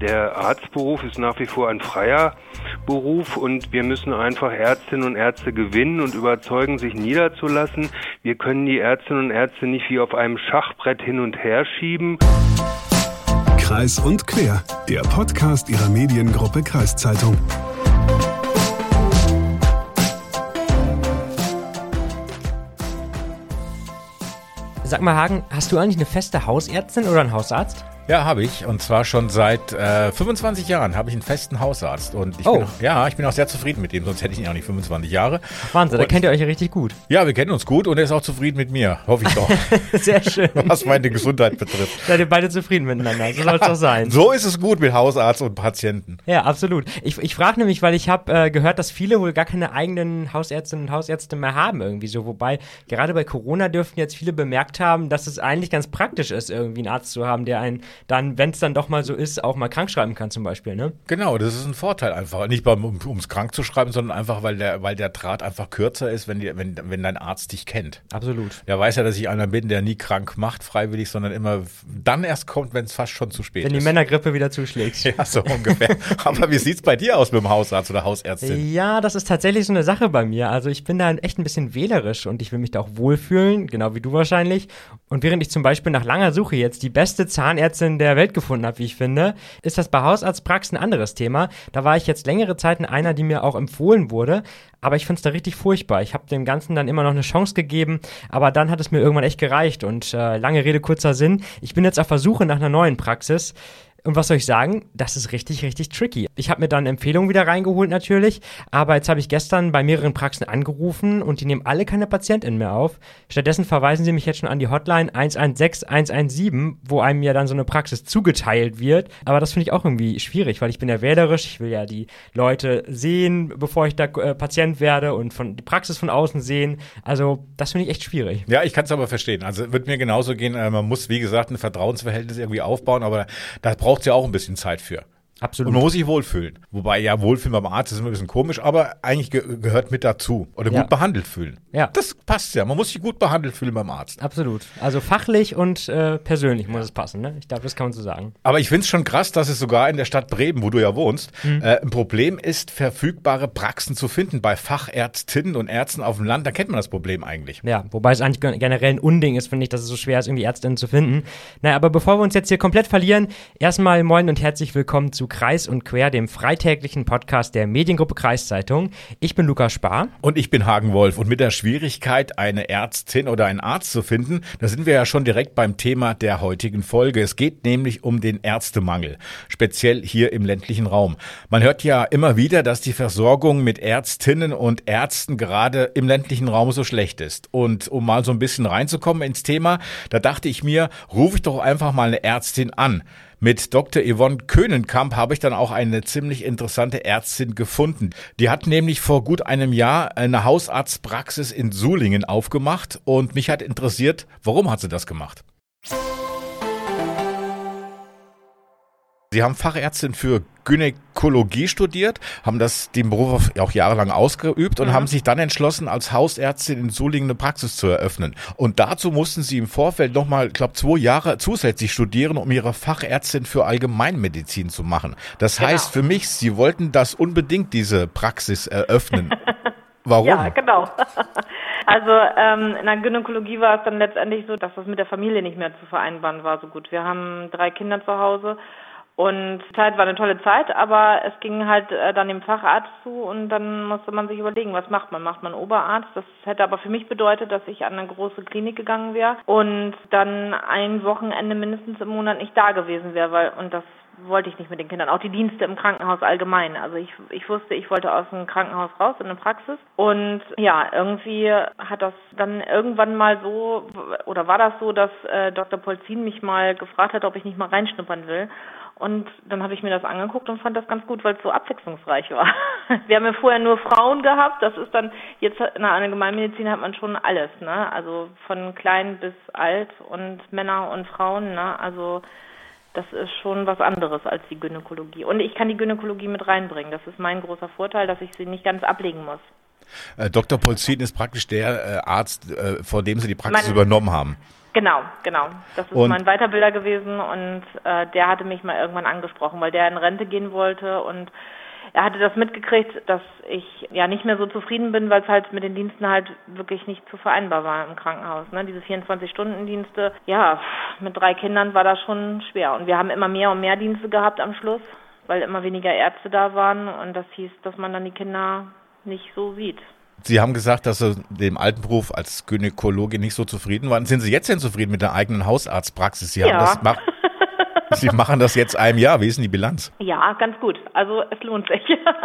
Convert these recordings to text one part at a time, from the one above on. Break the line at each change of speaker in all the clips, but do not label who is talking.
Der Arztberuf ist nach wie vor ein freier Beruf und wir müssen einfach Ärztinnen und Ärzte gewinnen und überzeugen, sich niederzulassen. Wir können die Ärztinnen und Ärzte nicht wie auf einem Schachbrett hin und her schieben.
Kreis und Quer, der Podcast Ihrer Mediengruppe Kreiszeitung.
Sag mal, Hagen, hast du eigentlich eine feste Hausärztin oder einen Hausarzt?
Ja, habe ich. Und zwar schon seit äh, 25 Jahren habe ich einen festen Hausarzt. Und ich
Oh.
bin auch, ja, ich bin auch sehr zufrieden mit ihm, sonst hätte ich ihn auch nicht 25 Jahre.
Wahnsinn, da kennt ihr euch ja richtig gut.
Ja, wir kennen uns gut und er ist auch zufrieden mit mir. Hoffe ich doch.
Sehr schön.
was meine Gesundheit betrifft.
Seid ihr beide zufrieden miteinander? So soll es doch sein.
So ist es gut mit Hausarzt und Patienten.
Ja, absolut. Ich, ich frage nämlich, weil ich habe äh, gehört, dass viele wohl gar keine eigenen Hausärztinnen und Hausärzte mehr haben irgendwie so. Wobei gerade bei Corona dürften jetzt viele bemerkt haben, dass es eigentlich ganz praktisch ist, irgendwie einen Arzt zu haben, der einen dann, wenn es dann doch mal so ist, auch mal krank schreiben kann zum Beispiel, ne?
Genau, das ist ein Vorteil einfach. Nicht beim, um es krank zu schreiben, sondern einfach, weil der, weil der Draht einfach kürzer ist, wenn, die, wenn, wenn dein Arzt dich kennt.
Absolut.
Der weiß ja, dass ich einer bin, der nie krank macht, freiwillig, sondern immer dann erst kommt, wenn es fast schon zu spät
Wenn die
ist.
Männergrippe wieder zuschlägt.
ja, so ungefähr. Aber wie sieht's bei dir aus mit dem Hausarzt oder Hausärztin?
Ja, das ist tatsächlich so eine Sache bei mir. Also ich bin da echt ein bisschen wählerisch und ich will mich da auch wohlfühlen, genau wie du wahrscheinlich. Und während ich zum Beispiel nach langer Suche jetzt die beste Zahnärztin der Welt gefunden habe, wie ich finde, ist das bei Hausarztpraxen ein anderes Thema. Da war ich jetzt längere Zeit in einer, die mir auch empfohlen wurde. Aber ich finde es da richtig furchtbar. Ich habe dem Ganzen dann immer noch eine Chance gegeben, aber dann hat es mir irgendwann echt gereicht. Und äh, lange Rede, kurzer Sinn. Ich bin jetzt auf der Suche nach einer neuen Praxis. Und was soll ich sagen? Das ist richtig, richtig tricky. Ich habe mir dann Empfehlungen wieder reingeholt natürlich, aber jetzt habe ich gestern bei mehreren Praxen angerufen und die nehmen alle keine PatientInnen mehr auf. Stattdessen verweisen sie mich jetzt schon an die Hotline 116 117, wo einem ja dann so eine Praxis zugeteilt wird. Aber das finde ich auch irgendwie schwierig, weil ich bin ja wählerisch, ich will ja die Leute sehen, bevor ich da äh, Patient werde und von die Praxis von außen sehen. Also das finde ich echt schwierig.
Ja, ich kann es aber verstehen. Also wird mir genauso gehen. Äh, Man muss, wie gesagt, ein Vertrauensverhältnis irgendwie aufbauen, aber da braucht es ja auch ein bisschen Zeit für.
Absolut.
Und man muss sich wohlfühlen. Wobei, ja, wohlfühlen beim Arzt ist immer ein bisschen komisch, aber eigentlich ge gehört mit dazu. Oder
Ja.
gut behandelt fühlen.
Ja.
Das passt ja. Man muss sich gut behandelt fühlen beim Arzt.
Absolut. Also fachlich und äh, persönlich muss es passen, ne? Ich glaube, das kann man so sagen.
Aber ich finde es schon krass, dass es sogar in der Stadt Bremen, wo du ja wohnst,
Mhm.
äh, ein Problem ist, verfügbare Praxen zu finden bei Fachärztinnen und Ärzten auf dem Land. Da kennt man das Problem eigentlich.
Ja, wobei es eigentlich gen- generell ein Unding ist, finde ich, dass es so schwer ist, irgendwie Ärztinnen zu finden. Naja, aber bevor wir uns jetzt hier komplett verlieren, erstmal moin und herzlich willkommen zu Kreis und Quer, dem freitäglichen Podcast der Mediengruppe Kreiszeitung. Ich bin Lukas Spar.
Und ich bin Hagen Wolf. Und mit der Schwierigkeit, eine Ärztin oder einen Arzt zu finden, da sind wir ja schon direkt beim Thema der heutigen Folge. Es geht nämlich um den Ärztemangel, speziell hier im ländlichen Raum. Man hört ja immer wieder, dass die Versorgung mit Ärztinnen und Ärzten gerade im ländlichen Raum so schlecht ist. Und um mal so ein bisschen reinzukommen ins Thema, da dachte ich mir, rufe ich doch einfach mal eine Ärztin an. Mit Dr. Yvonne Köhnenkamp habe ich dann auch eine ziemlich interessante Ärztin gefunden. Die hat nämlich vor gut einem Jahr eine Hausarztpraxis in Sulingen aufgemacht und mich hat interessiert, warum hat sie das gemacht? Sie haben Fachärztin für Gynäkologie studiert, haben das den Beruf auch jahrelang ausgeübt und haben sich dann entschlossen, als Hausärztin in Sulingen eine Praxis zu eröffnen. Und dazu mussten sie im Vorfeld nochmal, ich glaube, zwei Jahre zusätzlich studieren, um ihre Fachärztin für Allgemeinmedizin zu machen. Das heißt für mich, sie wollten das unbedingt, diese Praxis eröffnen. Warum?
Ja, genau. Also ähm, in der Gynäkologie war es dann letztendlich so, dass das mit der Familie nicht mehr zu vereinbaren war so gut. Wir haben drei Kinder zu Hause und die Zeit war eine tolle Zeit, aber es ging halt äh, dann dem Facharzt zu und dann musste man sich überlegen, was macht man? Macht man Oberarzt? Das hätte aber für mich bedeutet, dass ich an eine große Klinik gegangen wäre und dann ein Wochenende mindestens im Monat nicht da gewesen wäre, weil und das wollte ich nicht mit den Kindern. Auch die Dienste im Krankenhaus allgemein. Also ich, ich wusste, ich wollte aus dem Krankenhaus raus in eine Praxis. Und ja, irgendwie hat das dann irgendwann mal so, oder war das so, dass äh, Dr. Polzin mich mal gefragt hat, ob ich nicht mal reinschnuppern will. Und dann habe ich mir das angeguckt und fand das ganz gut, weil es so abwechslungsreich war. Wir haben ja vorher nur Frauen gehabt. Das ist dann, jetzt in der Allgemeinmedizin hat man schon alles, ne? Also von klein bis alt und Männer und Frauen, ne? Also das ist schon was anderes als die Gynäkologie. Und ich kann die Gynäkologie mit reinbringen. Das ist mein großer Vorteil, dass ich sie nicht ganz ablegen muss.
Äh, Dr. Polzin ist praktisch der äh, Arzt, äh, vor dem Sie die Praxis
Man-
übernommen haben.
Genau, genau. Das ist
Und-
mein Weiterbilder gewesen und äh, der hatte mich mal irgendwann angesprochen, weil der in Rente gehen wollte und er hatte das mitgekriegt, dass ich ja nicht mehr so zufrieden bin, weil es halt mit den Diensten halt wirklich nicht zu vereinbar war im Krankenhaus. Ne? Diese 24-Stunden-Dienste, ja, mit drei Kindern war das schon schwer. Und wir haben immer mehr und mehr Dienste gehabt am Schluss, weil immer weniger Ärzte da waren und das hieß, dass man dann die Kinder nicht so sieht.
Sie haben gesagt, dass Sie dem alten Beruf als Gynäkologin nicht so zufrieden waren. Sind Sie jetzt denn zufrieden mit der eigenen Hausarztpraxis? Sie, haben
Ja.
das, mach, Sie machen das jetzt einem Jahr. Wie ist denn die Bilanz?
Ja, ganz gut. Also es lohnt sich.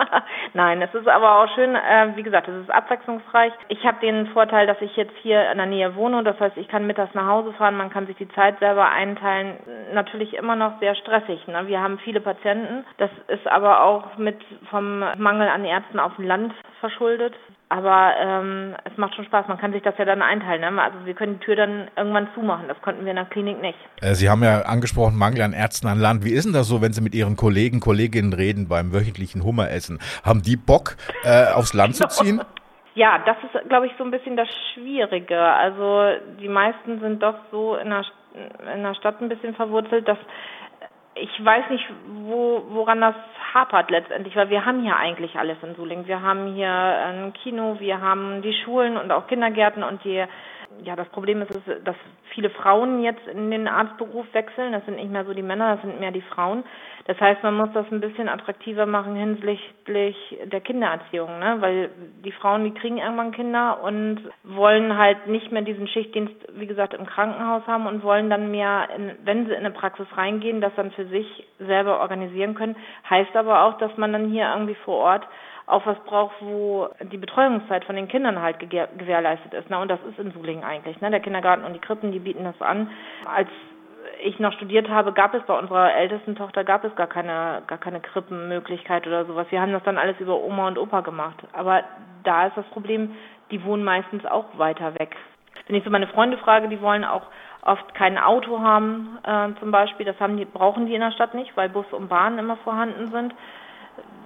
Nein, es ist aber auch schön, äh, wie gesagt, es ist abwechslungsreich. Ich habe den Vorteil, dass ich jetzt hier in der Nähe wohne. Das heißt, ich kann mittags nach Hause fahren, man kann sich die Zeit selber einteilen. Natürlich immer noch sehr stressig. Ne? Wir haben viele Patienten. Das ist aber auch mit vom Mangel an Ärzten auf dem Land verschuldet. Aber ähm, es macht schon Spaß. Man kann sich das ja dann einteilen. Ne? Also wir können die Tür dann irgendwann zumachen. Das konnten wir in der Klinik nicht.
Äh, Sie haben ja angesprochen, Mangel an Ärzten an Land. Wie ist denn das so, wenn Sie mit Ihren Kollegen, Kolleginnen reden beim wöchentlichen Hummeressen? Haben die Bock, äh, aufs Land zu ziehen?
Ja, das ist, glaube ich, so ein bisschen das Schwierige. Also die meisten sind doch so in der, in der Stadt ein bisschen verwurzelt, dass ich weiß nicht, wo, woran das hapert letztendlich, weil wir haben hier eigentlich alles in Suling. Wir haben hier ein Kino, wir haben die Schulen und auch Kindergärten und die ja, das Problem ist, dass viele Frauen jetzt in den Arztberuf wechseln. Das sind nicht mehr so die Männer, das sind mehr die Frauen. Das heißt, man muss das ein bisschen attraktiver machen hinsichtlich der Kindererziehung, ne? Weil die Frauen, die kriegen irgendwann Kinder und wollen halt nicht mehr diesen Schichtdienst, wie gesagt, im Krankenhaus haben und wollen dann mehr, in, wenn sie in eine Praxis reingehen, das dann für sich selber organisieren können. Heißt aber auch, dass man dann hier irgendwie vor Ort auch was braucht, wo die Betreuungszeit von den Kindern halt ge gewährleistet ist. Ne? Und das ist in Sulingen eigentlich. Ne? Der Kindergarten und die Krippen, die bieten das an. Als ich noch studiert habe, gab es bei unserer ältesten Tochter gab es gar keine gar keine Krippenmöglichkeit oder sowas. Wir haben das dann alles über Oma und Opa gemacht. Aber da ist das Problem, die wohnen meistens auch weiter weg. Wenn ich so meine Freunde frage, die wollen auch oft kein Auto haben, äh, zum Beispiel. Das haben die, brauchen die in der Stadt nicht, weil Bus und Bahn immer vorhanden sind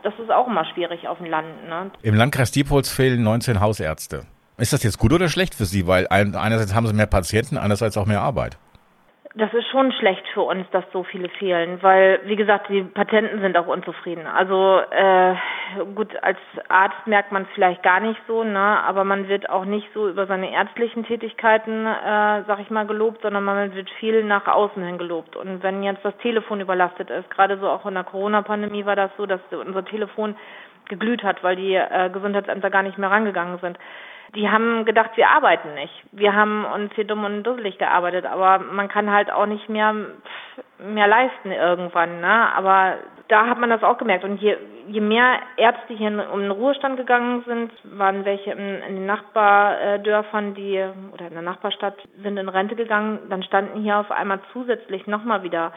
das ist auch immer schwierig auf dem Land. Ne?
Im Landkreis Diepholz fehlen 19 Hausärzte. Ist das jetzt gut oder schlecht für Sie? Weil ein, einerseits haben Sie mehr Patienten, andererseits auch mehr Arbeit.
Das ist schon schlecht für uns, dass so viele fehlen, weil, wie gesagt, die Patienten sind auch unzufrieden. Also äh, gut, als Arzt merkt man es vielleicht gar nicht so, ne, aber man wird auch nicht so über seine ärztlichen Tätigkeiten, äh, sag ich mal, gelobt, sondern man wird viel nach außen hin gelobt. Und wenn jetzt das Telefon überlastet ist, gerade so auch in der Corona-Pandemie war das so, dass unser Telefon geglüht hat, weil die äh, Gesundheitsämter gar nicht mehr rangegangen sind. Die haben gedacht, wir arbeiten nicht. Wir haben uns hier dumm und dusselig gearbeitet, aber man kann halt auch nicht mehr mehr leisten irgendwann, ne? Aber da hat man das auch gemerkt. Und je, je mehr Ärzte hier in, um den Ruhestand gegangen sind, waren welche in, in den Nachbardörfern, die oder in der Nachbarstadt sind in Rente gegangen, dann standen hier auf einmal zusätzlich nochmal wieder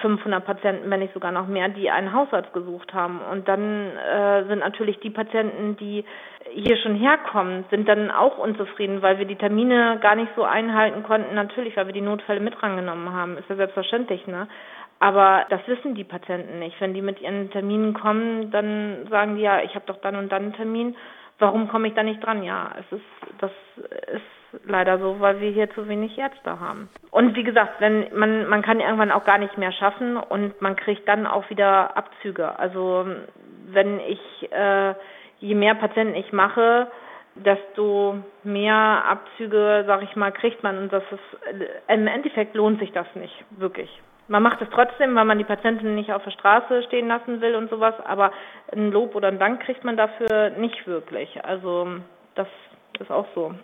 500 Patienten, wenn nicht sogar noch mehr, die einen Hausarzt gesucht haben. Und dann äh, sind natürlich die Patienten, die hier schon herkommen, sind dann auch unzufrieden, weil wir die Termine gar nicht so einhalten konnten. Natürlich, weil wir die Notfälle mit rangenommen haben, ist ja selbstverständlich, ne? Aber das wissen die Patienten nicht. Wenn die mit ihren Terminen kommen, dann sagen die ja, ich habe doch dann und dann einen Termin. Warum komme ich da nicht dran? Ja, es ist, das ist leider so, weil wir hier zu wenig Ärzte haben. Und wie gesagt, wenn man man kann irgendwann auch gar nicht mehr schaffen und man kriegt dann auch wieder Abzüge. Also wenn ich äh, je mehr Patienten ich mache, desto mehr Abzüge, sag ich mal, kriegt man und das ist im Endeffekt lohnt sich das nicht wirklich. Man macht es trotzdem, weil man die Patienten nicht auf der Straße stehen lassen will und sowas, aber ein Lob oder ein Dank kriegt man dafür nicht wirklich. Also das ist auch so.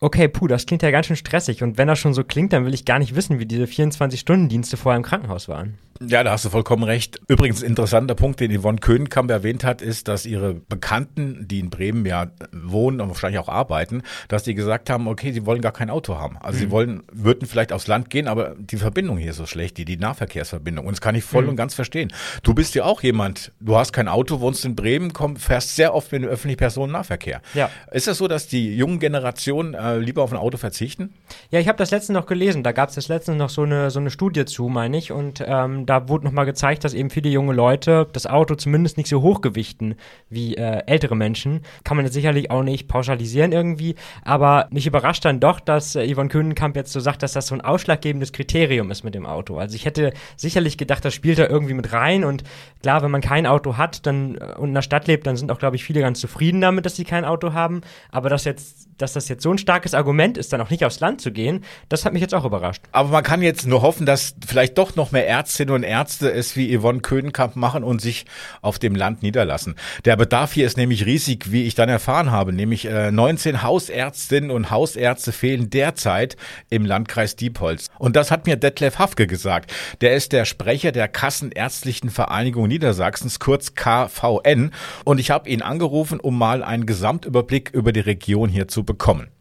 Okay, puh, das klingt ja ganz schön stressig. Und wenn das schon so klingt, dann will ich gar nicht wissen, wie diese 24-Stunden-Dienste vorher im Krankenhaus waren.
Ja, da hast du vollkommen recht. Übrigens, ein interessanter Punkt, den Yvonne Köhnkamp erwähnt hat, ist, dass ihre Bekannten, die in Bremen ja wohnen und wahrscheinlich auch arbeiten, dass die gesagt haben, okay, sie wollen gar kein Auto haben. Also mhm. sie wollen, würden vielleicht aufs Land gehen, aber die Verbindung hier ist so schlecht, die, die Nahverkehrsverbindung. Und das kann ich voll mhm. und ganz verstehen. Du bist ja auch jemand, du hast kein Auto, wohnst in Bremen, komm, fährst sehr oft mit dem öffentlichen Personennahverkehr.
Ja.
Ist das so, dass die jungen Generationen äh, lieber auf ein Auto verzichten?
Ja, ich habe das letzte noch gelesen. Da gab es das letzte noch so eine, so eine Studie zu, meine ich. Und ähm, da da wurde nochmal gezeigt, dass eben viele junge Leute das Auto zumindest nicht so hochgewichten wie äh, ältere Menschen. Kann man jetzt sicherlich auch nicht pauschalisieren irgendwie, aber mich überrascht dann doch, dass äh, Yvonne Kühnenkamp jetzt so sagt, dass das so ein ausschlaggebendes Kriterium ist mit dem Auto. Also ich hätte sicherlich gedacht, das spielt da irgendwie mit rein und klar, wenn man kein Auto hat dann äh, und in der Stadt lebt, dann sind auch, glaube ich, viele ganz zufrieden damit, dass sie kein Auto haben. Aber dass jetzt, dass das jetzt so ein starkes Argument ist, dann auch nicht aufs Land zu gehen, das hat mich jetzt auch überrascht.
Aber man kann jetzt nur hoffen, dass vielleicht doch noch mehr Ärztinnen und Ärzte es wie Yvonne Köhnenkamp machen und sich auf dem Land niederlassen. Der Bedarf hier ist nämlich riesig, wie ich dann erfahren habe. Nämlich äh, 19 Hausärztinnen und Hausärzte fehlen derzeit im Landkreis Diepholz. Und das hat mir Detlef Hafke gesagt. Der ist der Sprecher der Kassenärztlichen Vereinigung Niedersachsens, kurz KVN. Und ich habe ihn angerufen, um mal einen Gesamtüberblick über die Region hier zu bekommen.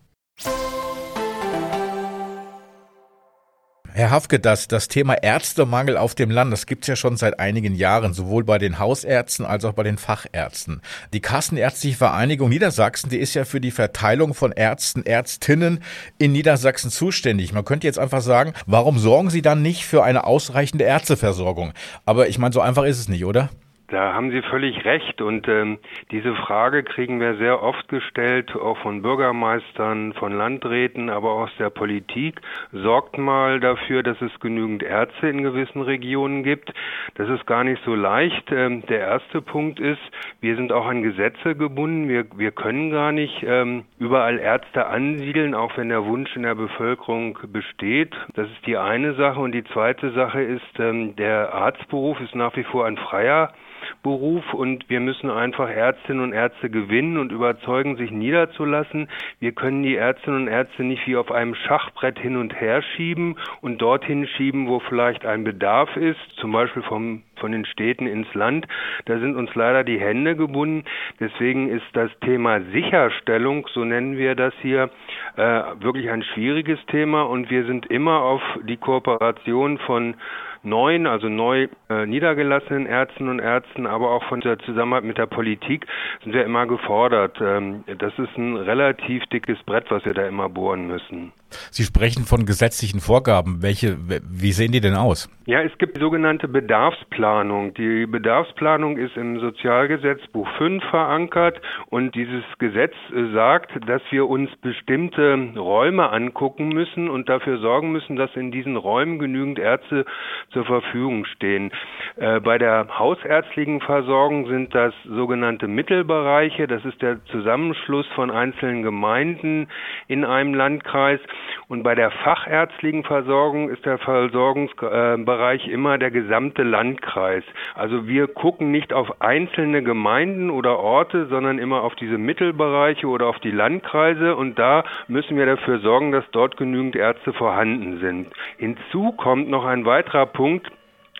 Herr Hafke, das, das Thema Ärztemangel auf dem Land, das gibt's ja schon seit einigen Jahren, sowohl bei den Hausärzten als auch bei den Fachärzten. Die Kassenärztliche Vereinigung Niedersachsen, die ist ja für die Verteilung von Ärzten, Ärztinnen in Niedersachsen zuständig. Man könnte jetzt einfach sagen, warum sorgen Sie dann nicht für eine ausreichende Ärzteversorgung? Aber ich meine, so einfach ist es nicht, oder?
Da haben Sie völlig recht und ähm, diese Frage kriegen wir sehr oft gestellt, auch von Bürgermeistern, von Landräten, aber auch aus der Politik. Sorgt mal dafür, dass es genügend Ärzte in gewissen Regionen gibt. Das ist gar nicht so leicht. Ähm, der erste Punkt ist, wir sind auch an Gesetze gebunden. Wir, wir können gar nicht ähm, überall Ärzte ansiedeln, auch wenn der Wunsch in der Bevölkerung besteht. Das ist die eine Sache. Und die zweite Sache ist, ähm, der Arztberuf ist nach wie vor ein freier Beruf und wir müssen einfach Ärztinnen und Ärzte gewinnen und überzeugen, sich niederzulassen. Wir können die Ärztinnen und Ärzte nicht wie auf einem Schachbrett hin und her schieben und dorthin schieben, wo vielleicht ein Bedarf ist, zum Beispiel vom von den Städten ins Land. Da sind uns leider die Hände gebunden. Deswegen ist das Thema Sicherstellung, so nennen wir das hier, äh, wirklich ein schwieriges Thema und wir sind immer auf die Kooperation von neuen, also neu äh, niedergelassenen Ärzten und Ärzten, aber auch von der Zusammenarbeit mit der Politik sind wir immer gefordert. Ähm, das ist ein relativ dickes Brett, was wir da immer bohren müssen.
Sie sprechen von gesetzlichen Vorgaben. Welche, wie sehen die denn aus?
Ja, es gibt die sogenannte Bedarfsplanung. Die Bedarfsplanung ist im Sozialgesetzbuch 5 verankert und dieses Gesetz sagt, dass wir uns bestimmte Räume angucken müssen und dafür sorgen müssen, dass in diesen Räumen genügend Ärzte zur Verfügung stehen. Äh, bei der hausärztlichen Versorgung sind das sogenannte Mittelbereiche. Das ist der Zusammenschluss von einzelnen Gemeinden in einem Landkreis. Und bei der fachärztlichen Versorgung ist der Versorgungsbereich immer der gesamte Landkreis. Also wir gucken nicht auf einzelne Gemeinden oder Orte, sondern immer auf diese Mittelbereiche oder auf die Landkreise. Und da müssen wir dafür sorgen, dass dort genügend Ärzte vorhanden sind. Hinzu kommt noch ein weiterer Punkt,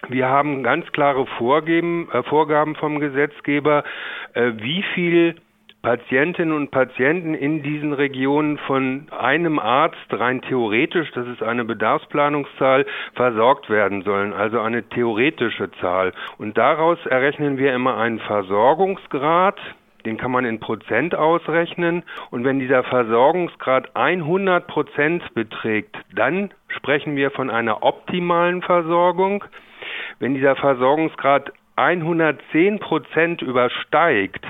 wir haben ganz klare Vorgeben, äh, Vorgaben vom Gesetzgeber, äh, wie viel Patientinnen und Patienten in diesen Regionen von einem Arzt rein theoretisch, das ist eine Bedarfsplanungszahl, versorgt werden sollen, also eine theoretische Zahl. Und daraus errechnen wir immer einen Versorgungsgrad, den kann man in Prozent ausrechnen. Und wenn dieser Versorgungsgrad 100 Prozent beträgt, dann sprechen wir von einer optimalen Versorgung. Wenn dieser Versorgungsgrad 110 Prozent übersteigt,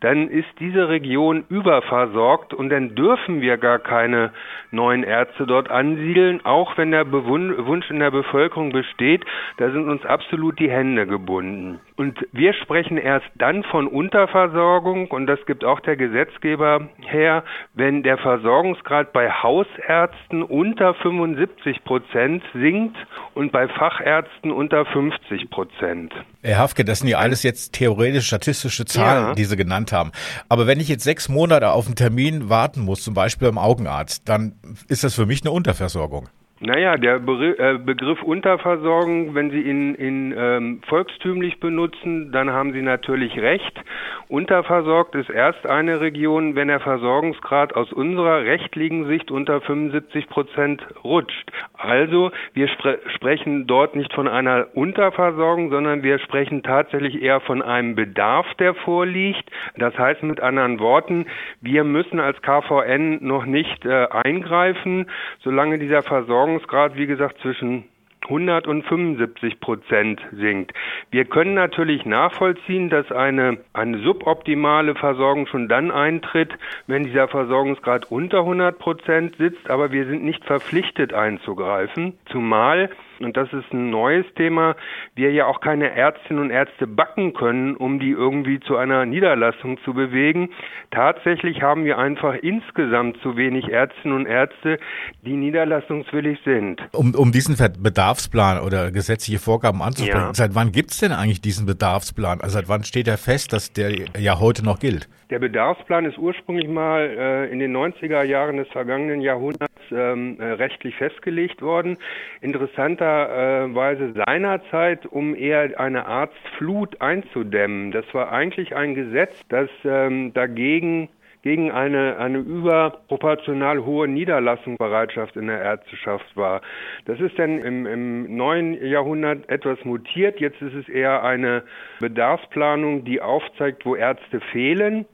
dann ist diese Region überversorgt und dann dürfen wir gar keine neuen Ärzte dort ansiedeln, auch wenn der Wunsch in der Bevölkerung besteht. Da sind uns absolut die Hände gebunden. Und wir sprechen erst dann von Unterversorgung und das gibt auch der Gesetzgeber her, wenn der Versorgungsgrad bei Hausärzten unter 75 Prozent sinkt und bei Fachärzten unter 50 Prozent.
Herr Hafke, das sind ja alles jetzt theoretisch statistische Zahlen, ja. die Sie genannt haben. Aber wenn ich jetzt sechs Monate auf einen Termin warten muss, zum Beispiel beim Augenarzt, dann ist das für mich eine Unterversorgung.
Naja, der äh, Begriff Unterversorgung, wenn Sie ihn in ähm, volkstümlich benutzen, dann haben Sie natürlich recht. Unterversorgt ist erst eine Region, wenn der Versorgungsgrad aus unserer rechtlichen Sicht unter 75 Prozent rutscht. Also wir spre sprechen dort nicht von einer Unterversorgung, sondern wir sprechen tatsächlich eher von einem Bedarf, der vorliegt. Das heißt mit anderen Worten, wir müssen als KVN noch nicht äh, eingreifen, solange dieser Versorgungsgrad, wie gesagt, zwischen 100 und 75 Prozent sinkt. Wir können natürlich nachvollziehen, dass eine, eine suboptimale Versorgung schon dann eintritt, wenn dieser Versorgungsgrad unter 100 Prozent sitzt, aber wir sind nicht verpflichtet einzugreifen, zumal und das ist ein neues Thema, wir ja auch keine Ärztinnen und Ärzte backen können, um die irgendwie zu einer Niederlassung zu bewegen. Tatsächlich haben wir einfach insgesamt zu wenig Ärztinnen und Ärzte, die niederlassungswillig sind.
Um, um diesen Bedarfsplan oder gesetzliche Vorgaben anzusprechen, ja. seit wann gibt es denn eigentlich diesen Bedarfsplan? Also seit wann steht er fest, dass der ja heute noch gilt?
Der Bedarfsplan ist ursprünglich mal äh, in den 90er Jahren des vergangenen Jahrhunderts ähm, äh, rechtlich festgelegt worden. Interessanterweise seinerzeit, um eher eine Arztflut einzudämmen. Das war eigentlich ein Gesetz, das ähm, dagegen gegen eine, eine überproportional hohe Niederlassungsbereitschaft in der Ärzteschaft war. Das ist dann im, im neuen Jahrhundert etwas mutiert. Jetzt ist es eher eine Bedarfsplanung, die aufzeigt, wo Ärzte fehlen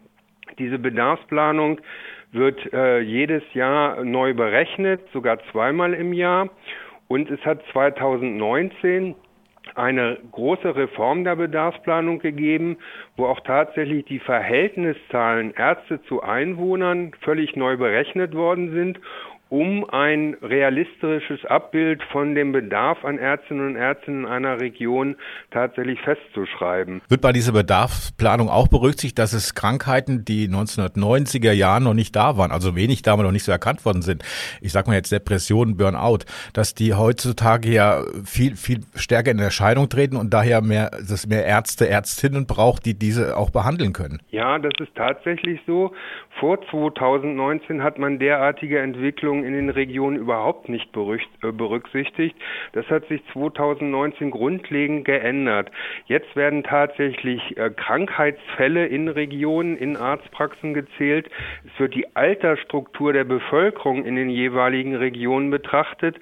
diese Bedarfsplanung wird äh, jedes Jahr neu berechnet, sogar zweimal im Jahr. Und es hat 2019 eine große Reform der Bedarfsplanung gegeben, wo auch tatsächlich die Verhältniszahlen Ärzte zu Einwohnern völlig neu berechnet worden sind um ein realistisches Abbild von dem Bedarf an Ärztinnen und Ärzten in einer Region tatsächlich festzuschreiben.
Wird bei dieser Bedarfsplanung auch berücksichtigt, dass es Krankheiten, die 1990er Jahren noch nicht da waren, also wenig damals noch nicht so erkannt worden sind, ich sag mal jetzt Depressionen, Burnout, dass die heutzutage ja viel, viel stärker in Erscheinung treten und daher mehr, dass mehr Ärzte, Ärztinnen braucht, die diese auch behandeln können?
Ja, das ist tatsächlich so. Vor 2019 hat man derartige Entwicklungen in den Regionen überhaupt nicht äh, berücksichtigt. Das hat sich 2019 grundlegend geändert. Jetzt werden tatsächlich äh, Krankheitsfälle in Regionen, in Arztpraxen gezählt. Es wird die Altersstruktur der Bevölkerung in den jeweiligen Regionen betrachtet.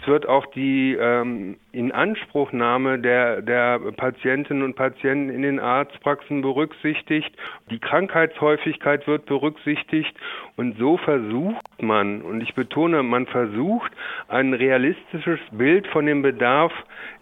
Es wird auch die ähm, Inanspruchnahme der, der Patientinnen und Patienten in den Arztpraxen berücksichtigt. Die Krankheitshäufigkeit wird berücksichtigt und so versucht man, und ich betone, man versucht, ein realistisches Bild von dem Bedarf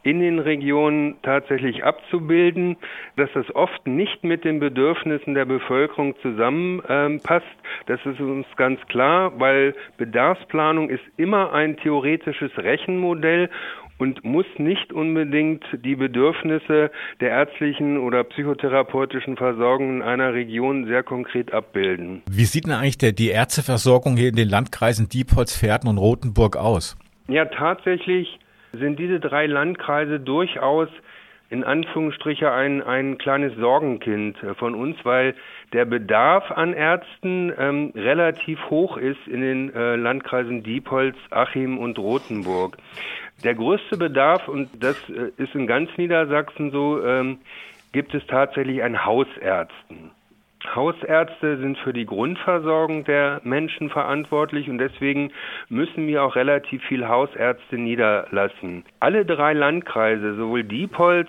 in den Regionen tatsächlich abzubilden, dass das oft nicht mit den Bedürfnissen der Bevölkerung zusammenpasst. das ist uns ganz klar, weil Bedarfsplanung ist immer ein theoretisches Rechenmodell und muss nicht unbedingt die Bedürfnisse der ärztlichen oder psychotherapeutischen Versorgung in einer Region sehr konkret abbilden.
Wie sieht denn eigentlich der, die Ärzteversorgung hier in den Landkreisen Diepholz, Pferden und Rothenburg aus?
Ja, tatsächlich sind diese drei Landkreise durchaus in Anführungsstriche ein, ein kleines Sorgenkind von uns, weil der Bedarf an Ärzten ähm, relativ hoch ist in den äh, Landkreisen Diepholz, Achim und Rothenburg. Der größte Bedarf, und das äh, ist in ganz Niedersachsen so, ähm, gibt es tatsächlich an Hausärzten. Hausärzte sind für die Grundversorgung der Menschen verantwortlich und deswegen müssen wir auch relativ viel Hausärzte niederlassen. Alle drei Landkreise, sowohl Diepholz,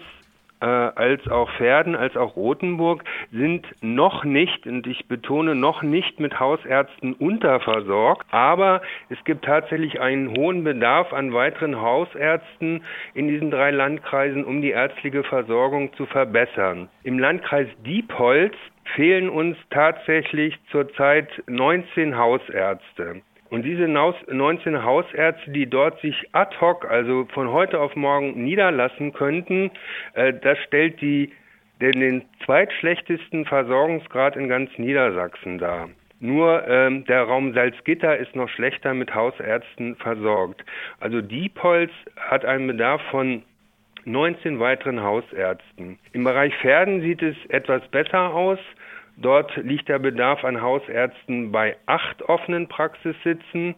äh, als auch Pferden, als auch Rothenburg sind noch nicht, und ich betone noch nicht mit Hausärzten unterversorgt, aber es gibt tatsächlich einen hohen Bedarf an weiteren Hausärzten in diesen drei Landkreisen, um die ärztliche Versorgung zu verbessern. Im Landkreis Diepholz fehlen uns tatsächlich zurzeit 19 Hausärzte. Und diese 19 Hausärzte, die dort sich ad hoc, also von heute auf morgen niederlassen könnten, äh, das stellt die, den, den zweitschlechtesten Versorgungsgrad in ganz Niedersachsen dar. Nur ähm, der Raum Salzgitter ist noch schlechter mit Hausärzten versorgt. Also Diepholz hat einen Bedarf von 19 weiteren Hausärzten. Im Bereich Pferden sieht es etwas besser aus. Dort liegt der Bedarf an Hausärzten bei acht offenen Praxissitzen.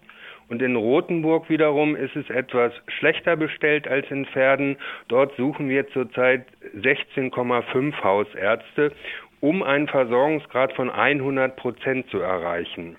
Und in Rothenburg wiederum ist es etwas schlechter bestellt als in Pferden. Dort suchen wir zurzeit 16,5 Hausärzte, um einen Versorgungsgrad von 100 Prozent zu erreichen.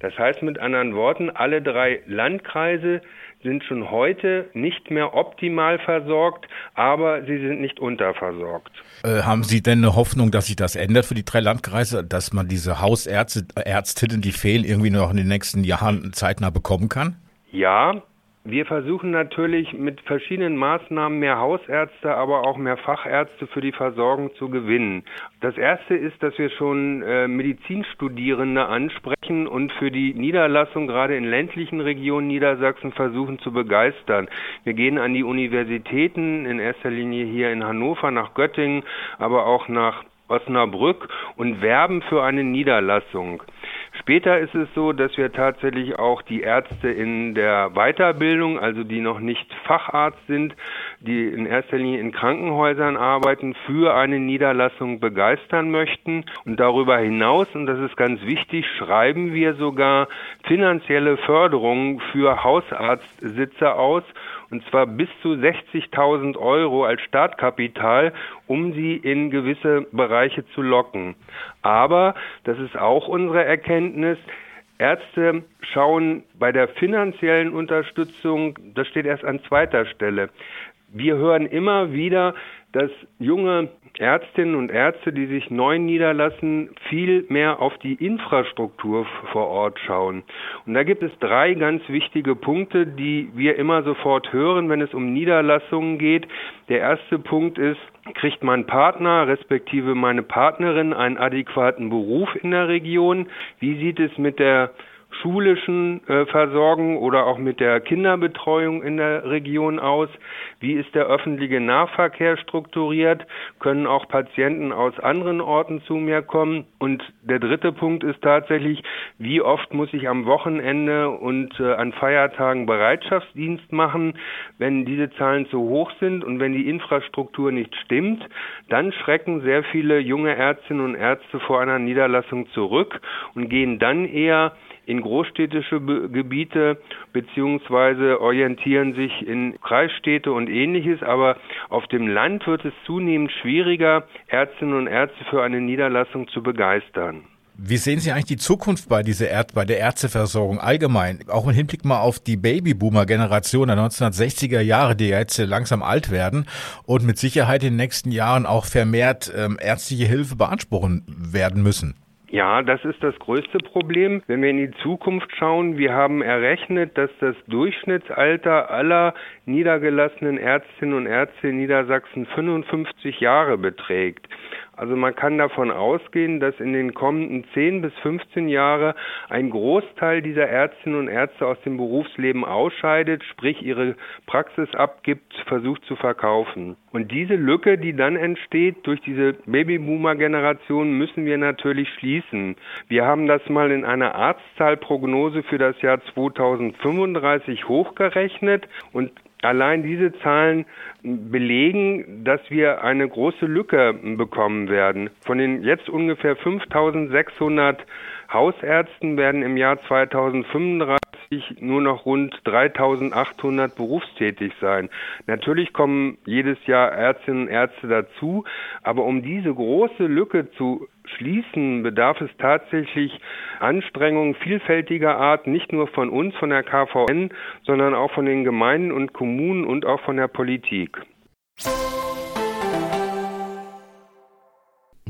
Das heißt mit anderen Worten, alle drei Landkreise sind schon heute nicht mehr optimal versorgt, aber sie sind nicht unterversorgt.
Äh, haben Sie denn eine Hoffnung, dass sich das ändert für die drei Landkreise, dass man diese Hausärzte, Ärztinnen, die fehlen, irgendwie noch in den nächsten Jahren zeitnah bekommen kann?
Ja, Wir versuchen natürlich mit verschiedenen Maßnahmen mehr Hausärzte, aber auch mehr Fachärzte für die Versorgung zu gewinnen. Das erste ist, dass wir schon äh, Medizinstudierende ansprechen und für die Niederlassung gerade in ländlichen Regionen Niedersachsen versuchen zu begeistern. Wir gehen an die Universitäten, in erster Linie hier in Hannover, nach Göttingen, aber auch nach Osnabrück und werben für eine Niederlassung. Später ist es so, dass wir tatsächlich auch die Ärzte in der Weiterbildung, also die noch nicht Facharzt sind, die in erster Linie in Krankenhäusern arbeiten, für eine Niederlassung begeistern möchten. Und darüber hinaus, und das ist ganz wichtig, schreiben wir sogar finanzielle Förderungen für Hausarztsitze aus und zwar bis zu 60.000 Euro als Startkapital, um sie in gewisse Bereiche zu locken. Aber, das ist auch unsere Erkenntnis, Ärzte schauen bei der finanziellen Unterstützung, das steht erst an zweiter Stelle. Wir hören immer wieder, dass junge Ärztinnen und Ärzte, die sich neu niederlassen, viel mehr auf die Infrastruktur vor Ort schauen. Und da gibt es drei ganz wichtige Punkte, die wir immer sofort hören, wenn es um Niederlassungen geht. Der erste Punkt ist, kriegt mein Partner respektive meine Partnerin einen adäquaten Beruf in der Region? Wie sieht es mit der schulischen äh, Versorgung oder auch mit der Kinderbetreuung in der Region aus? Wie ist der öffentliche Nahverkehr strukturiert? Können auch Patienten aus anderen Orten zu mir kommen? Und der dritte Punkt ist tatsächlich, wie oft muss ich am Wochenende und äh, an Feiertagen Bereitschaftsdienst machen? Wenn diese Zahlen zu hoch sind und wenn die Infrastruktur nicht stimmt, dann schrecken sehr viele junge Ärztinnen und Ärzte vor einer Niederlassung zurück und gehen dann eher in großstädtische Gebiete beziehungsweise orientieren sich in Kreisstädte und ähnliches, aber auf dem Land wird es zunehmend schwieriger, Ärztinnen und Ärzte für eine Niederlassung zu begeistern.
Wie sehen Sie eigentlich die Zukunft bei dieser Erd bei der Ärzteversorgung allgemein? Auch im Hinblick mal auf die Babyboomer-Generation der 1960er Jahre, die jetzt langsam alt werden und mit Sicherheit in den nächsten Jahren auch vermehrt ähm, ärztliche Hilfe beanspruchen werden müssen.
Ja, das ist das größte Problem. Wenn wir in die Zukunft schauen, wir haben errechnet, dass das Durchschnittsalter aller niedergelassenen Ärztinnen und Ärzte in Niedersachsen 55 Jahre beträgt. Also man kann davon ausgehen, dass in den kommenden 10 bis 15 Jahre ein Großteil dieser Ärztinnen und Ärzte aus dem Berufsleben ausscheidet, sprich ihre Praxis abgibt, versucht zu verkaufen. Und diese Lücke, die dann entsteht durch diese Babyboomer-Generation, müssen wir natürlich schließen. Wir haben das mal in einer Arztzahlprognose für das Jahr 2035 hochgerechnet und Allein diese Zahlen belegen, dass wir eine große Lücke bekommen werden. Von den jetzt ungefähr 5600 Hausärzten werden im Jahr 2035 nur noch rund 3800 berufstätig sein. Natürlich kommen jedes Jahr Ärztinnen und Ärzte dazu, aber um diese große Lücke zu schließen, bedarf es tatsächlich Anstrengungen vielfältiger Art, nicht nur von uns, von der KVN, sondern auch von den Gemeinden und Kommunen und auch von der Politik.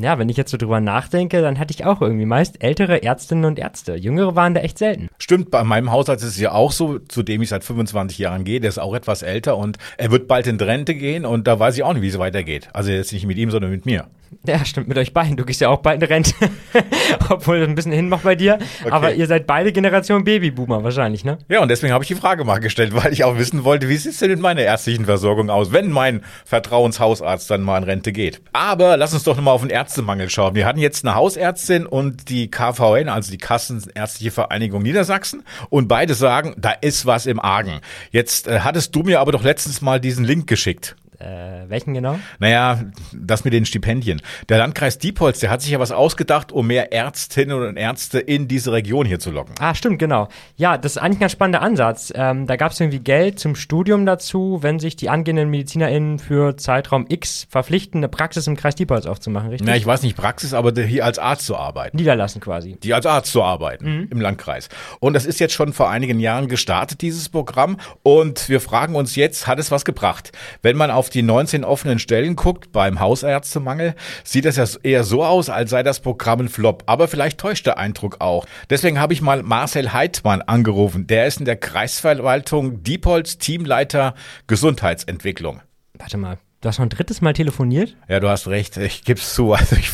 Ja, wenn ich jetzt so drüber nachdenke, dann hatte ich auch irgendwie meist ältere Ärztinnen und Ärzte. Jüngere waren da echt selten.
Stimmt, bei meinem Hausarzt ist es ja auch so, zu dem ich seit 25 Jahren gehe. Der ist auch etwas älter und er wird bald in Rente gehen und da weiß ich auch nicht, wie es weitergeht. Also jetzt nicht mit ihm, sondern mit mir.
Ja, stimmt mit euch beiden. Du gehst ja auch bald in Rente. Obwohl das ein bisschen hin bei dir. Okay. Aber ihr seid beide Generation Babyboomer wahrscheinlich, ne?
Ja, und deswegen habe ich die Frage mal gestellt, weil ich auch wissen wollte, wie sieht es denn mit meiner ärztlichen Versorgung aus, wenn mein Vertrauenshausarzt dann mal in Rente geht. Aber lass uns doch nochmal auf den Ärztemangel schauen. Wir hatten jetzt eine Hausärztin und die KVN, also die Kassenärztliche Vereinigung Niedersachsen. Und beide sagen, da ist was im Argen. Jetzt äh, hattest du mir aber doch letztens mal diesen Link geschickt.
Äh, welchen genau?
Naja, das mit den Stipendien. Der Landkreis Diepholz, der hat sich ja was ausgedacht, um mehr Ärztinnen und Ärzte in diese Region hier zu locken.
Ah, stimmt, genau. Ja, das ist eigentlich ein ganz spannender Ansatz. Ähm, da gab es irgendwie Geld zum Studium dazu, wenn sich die angehenden MedizinerInnen für Zeitraum X verpflichten, eine Praxis im Kreis Diepholz aufzumachen, richtig?
Na, ich weiß nicht Praxis, aber hier als Arzt zu arbeiten.
Niederlassen quasi.
Die als Arzt zu arbeiten mhm. im Landkreis. Und das ist jetzt schon vor einigen Jahren gestartet, dieses Programm. Und wir fragen uns jetzt, hat es was gebracht? Wenn man auf auf die 19 offenen Stellen guckt beim Hausärztemangel, sieht das ja eher so aus, als sei das Programm ein Flop. Aber vielleicht täuscht der Eindruck auch. Deswegen habe ich mal Marcel Heidmann angerufen. Der ist in der Kreisverwaltung Diepholz Teamleiter Gesundheitsentwicklung.
Warte mal, Du hast schon ein drittes Mal telefoniert?
Ja, du hast recht. Ich gib's zu. Also ich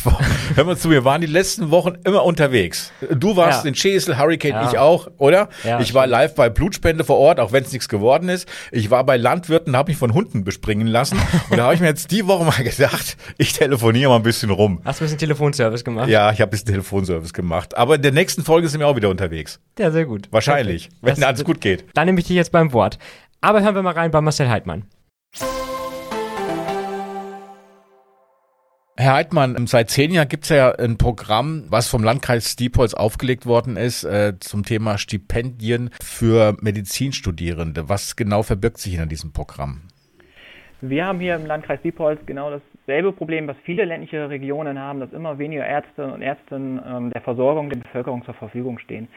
hör mal zu, wir waren die letzten Wochen immer unterwegs. Du warst ja. in Schesel, Hurricane, ja. ich auch, oder? Ja, ich war stimmt. live bei Blutspende vor Ort, auch wenn es nichts geworden ist. Ich war bei Landwirten, habe mich von Hunden bespringen lassen. und da habe ich mir jetzt die Woche mal gedacht, ich telefoniere mal ein bisschen rum.
Hast du ein bisschen Telefonservice gemacht?
Ja, ich habe ein bisschen Telefonservice gemacht. Aber in der nächsten Folge sind wir auch wieder unterwegs.
Ja, sehr gut.
Wahrscheinlich, okay. wenn das, alles gut geht.
Dann nehme ich dich jetzt beim Wort. Aber hören wir mal rein bei Marcel Heidmann.
Herr Heidmann, seit zehn Jahren gibt es ja ein Programm, was vom Landkreis Diepholz aufgelegt worden ist, äh, zum Thema Stipendien für Medizinstudierende. Was genau verbirgt sich hinter diesem Programm?
Wir haben hier im Landkreis Diepholz genau dasselbe Problem, was viele ländliche Regionen haben, dass immer weniger Ärzte und Ärztinnen ähm, der Versorgung der Bevölkerung zur Verfügung stehen.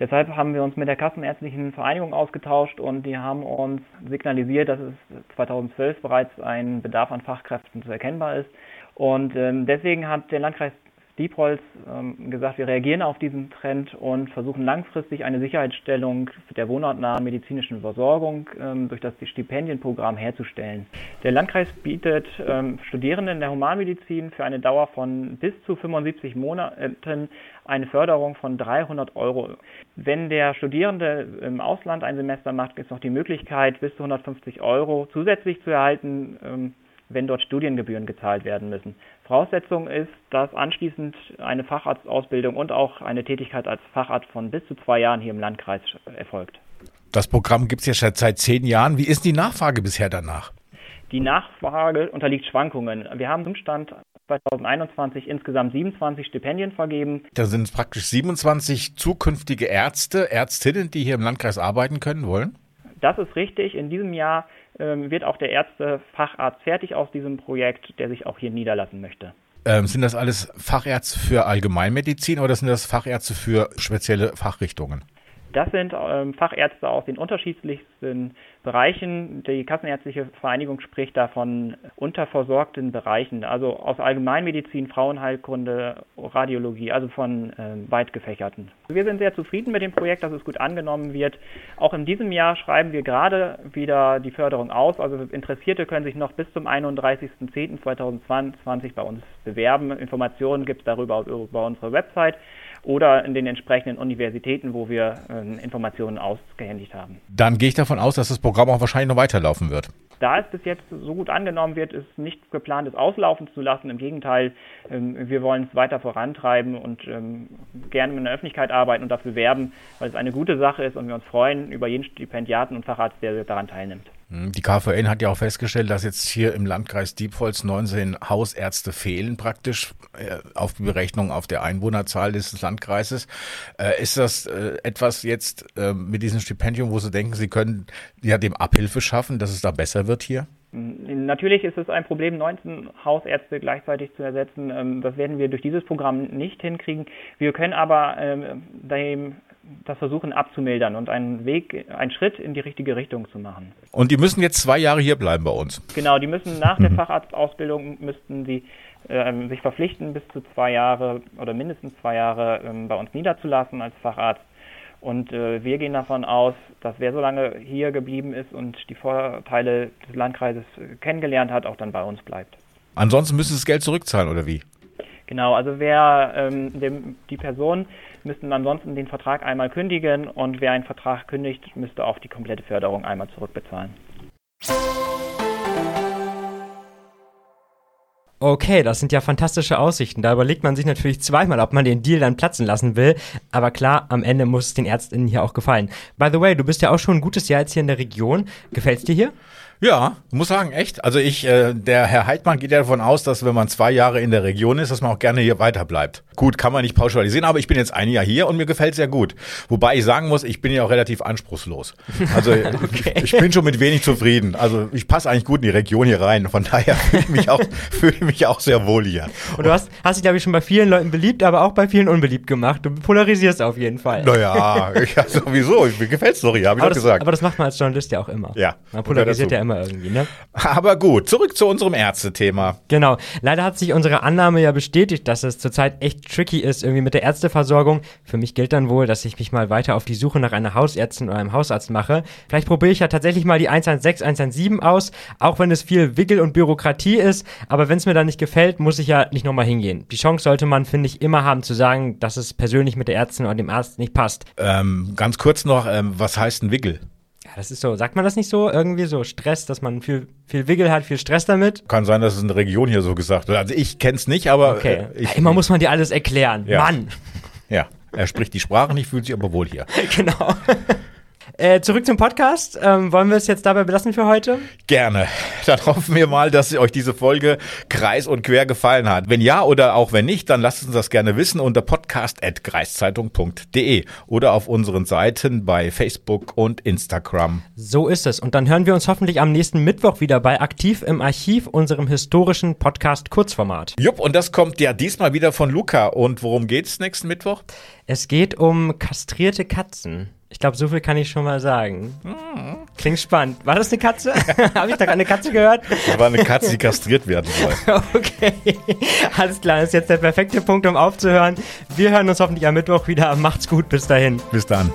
Deshalb haben wir uns mit der Kassenärztlichen Vereinigung ausgetauscht und die haben uns signalisiert, dass es 2012 bereits ein Bedarf an Fachkräften zu erkennbar ist. Und ähm, deswegen hat der Landkreis Diepholz ähm, gesagt, wir reagieren auf diesen Trend und versuchen langfristig eine Sicherheitsstellung der wohnortnahen medizinischen Versorgung ähm, durch das Stipendienprogramm herzustellen. Der Landkreis bietet ähm, Studierenden der Humanmedizin für eine Dauer von bis zu 75 Monaten eine Förderung von 300 Euro. Wenn der Studierende im Ausland ein Semester macht, ist noch die Möglichkeit, bis zu 150 Euro zusätzlich zu erhalten ähm, wenn dort Studiengebühren gezahlt werden müssen. Voraussetzung ist, dass anschließend eine Facharztausbildung und auch eine Tätigkeit als Facharzt von bis zu zwei Jahren hier im Landkreis erfolgt.
Das Programm gibt es ja schon seit zehn Jahren. Wie ist die Nachfrage bisher danach?
Die Nachfrage unterliegt Schwankungen. Wir haben zum Stand 2021 insgesamt 27 Stipendien vergeben.
Da sind es praktisch 27 zukünftige Ärzte, Ärztinnen, die hier im Landkreis arbeiten können wollen?
Das ist richtig. In diesem Jahr wird auch der Ärztefacharzt fertig aus diesem Projekt, der sich auch hier niederlassen möchte.
Ähm, sind das alles Fachärzte für Allgemeinmedizin oder sind das Fachärzte für spezielle Fachrichtungen?
Das sind ähm, Fachärzte aus den unterschiedlichsten Bereichen. Die Kassenärztliche Vereinigung spricht da von unterversorgten Bereichen, also aus Allgemeinmedizin, Frauenheilkunde, Radiologie, also von äh, weit gefächerten. Wir sind sehr zufrieden mit dem Projekt, dass es gut angenommen wird. Auch in diesem Jahr schreiben wir gerade wieder die Förderung aus. Also Interessierte können sich noch bis zum 31.10.2022 bei uns bewerben. Informationen gibt es darüber über unsere Website oder in den entsprechenden Universitäten, wo wir äh, Informationen ausgehändigt haben.
Dann gehe ich davon aus, dass das Programm auch wahrscheinlich noch weiterlaufen wird.
Da es bis jetzt so gut angenommen wird, ist nicht geplant, es auslaufen zu lassen. Im Gegenteil, ähm, wir wollen es weiter vorantreiben und ähm, gerne in der Öffentlichkeit arbeiten und dafür werben, weil es eine gute Sache ist und wir uns freuen über jeden Stipendiaten und Facharzt, der daran teilnimmt.
Hm, die KVN hat ja auch festgestellt, dass jetzt hier im Landkreis Diepholz 19 Hausärzte fehlen praktisch äh, auf die Berechnung auf der Einwohnerzahl des Landkreises. Äh, ist das äh, etwas jetzt mit diesem Stipendium, wo Sie denken, Sie können ja dem Abhilfe schaffen, dass es da besser wird hier?
Natürlich ist es ein Problem, 19 Hausärzte gleichzeitig zu ersetzen. Ähm, das werden wir durch dieses Programm nicht hinkriegen. Wir können aber ähm, das versuchen abzumildern und einen Weg, einen Schritt in die richtige Richtung zu machen.
Und die müssen jetzt zwei Jahre hier bleiben bei uns?
Genau, die müssen nach der mhm. Facharztausbildung müssten sie äh, sich verpflichten, bis zu zwei Jahre oder mindestens zwei Jahre bei uns niederzulassen als Facharzt. Und äh, wir gehen davon aus, dass wer so lange hier geblieben ist und die Vorteile des Landkreises kennengelernt hat, auch dann bei uns bleibt.
Ansonsten müssen Sie das Geld zurückzahlen, oder wie?
Genau, also wer ähm, dem, die Person müssten ansonsten den Vertrag einmal kündigen und wer einen Vertrag kündigt, müsste auch die komplette Förderung einmal zurückbezahlen.
Okay, das sind ja fantastische Aussichten. Da überlegt man sich natürlich zweimal, ob man den Deal dann platzen lassen will. Aber klar, am Ende muss es den Ärztinnen hier auch gefallen. By the way, du bist ja auch schon ein gutes Jahr jetzt hier in der Region. Gefällt's dir hier?
Ja, muss sagen, echt. Also ich, äh, der Herr Heidmann geht ja davon aus, dass wenn man zwei Jahre in der Region ist, dass man auch gerne hier weiter bleibt. Gut, kann man nicht pauschalisieren, aber ich bin jetzt ein Jahr hier und mir gefällt sehr gut. Wobei ich sagen muss, ich bin ja auch relativ anspruchslos. Also okay. ich bin schon mit wenig zufrieden. Also ich passe eigentlich gut in die Region hier rein. Von daher fühle ich mich auch, fühle ich mich auch sehr wohl hier.
Und du hast, hast dich, glaube ich, schon bei vielen Leuten beliebt, aber auch bei vielen unbeliebt gemacht. Du polarisierst auf jeden Fall.
Naja, ja, sowieso. Mir gefällt es doch hier, habe ich
aber
doch gesagt.
Aber das macht man als Journalist ja auch immer.
Ja.
Man polarisiert ja immer immer irgendwie, ne?
Aber gut, zurück zu unserem Ärztethema.
Genau. Leider hat sich unsere Annahme ja bestätigt, dass es zurzeit echt tricky ist, irgendwie mit der Ärzteversorgung. Für mich gilt dann wohl, dass ich mich mal weiter auf die Suche nach einer Hausärztin oder einem Hausarzt mache. Vielleicht probiere ich ja tatsächlich mal die 116, 117 aus, auch wenn es viel Wickel und Bürokratie ist. Aber wenn es mir dann nicht gefällt, muss ich ja nicht nochmal hingehen. Die Chance sollte man, finde ich, immer haben zu sagen, dass es persönlich mit der Ärztin oder dem Arzt nicht passt.
Ähm, ganz kurz noch, ähm, was heißt ein Wickel?
Das ist so, sagt man das nicht so? Irgendwie so Stress, dass man viel, viel Wickel hat, viel Stress damit?
Kann sein, dass es in der Region hier so gesagt wird. Also ich kenn's nicht, aber
Okay.
äh, ich,
ja, immer muss man dir alles erklären.
Ja.
Mann.
Ja, er spricht die Sprache nicht, fühlt sich aber wohl hier.
genau. Äh, zurück zum Podcast. Ähm, wollen wir es jetzt dabei belassen für heute?
Gerne. Dann hoffen wir mal, dass euch diese Folge kreis und quer gefallen hat. Wenn ja oder auch wenn nicht, dann lasst uns das gerne wissen unter podcast.kreiszeitung.de oder auf unseren Seiten bei Facebook und Instagram.
So ist es. Und dann hören wir uns hoffentlich am nächsten Mittwoch wieder bei Aktiv im Archiv, unserem historischen Podcast Kurzformat.
Jupp, und das kommt ja diesmal wieder von Luca. Und worum geht's nächsten Mittwoch?
Es geht um kastrierte Katzen. Ich glaube, so viel kann ich schon mal sagen. Klingt spannend. War das eine Katze? Habe ich da gerade eine Katze gehört?
Das war eine Katze, die kastriert werden soll.
Okay. Alles klar, das ist jetzt der perfekte Punkt, um aufzuhören. Wir hören uns hoffentlich am Mittwoch wieder. Macht's gut, bis dahin.
Bis dann.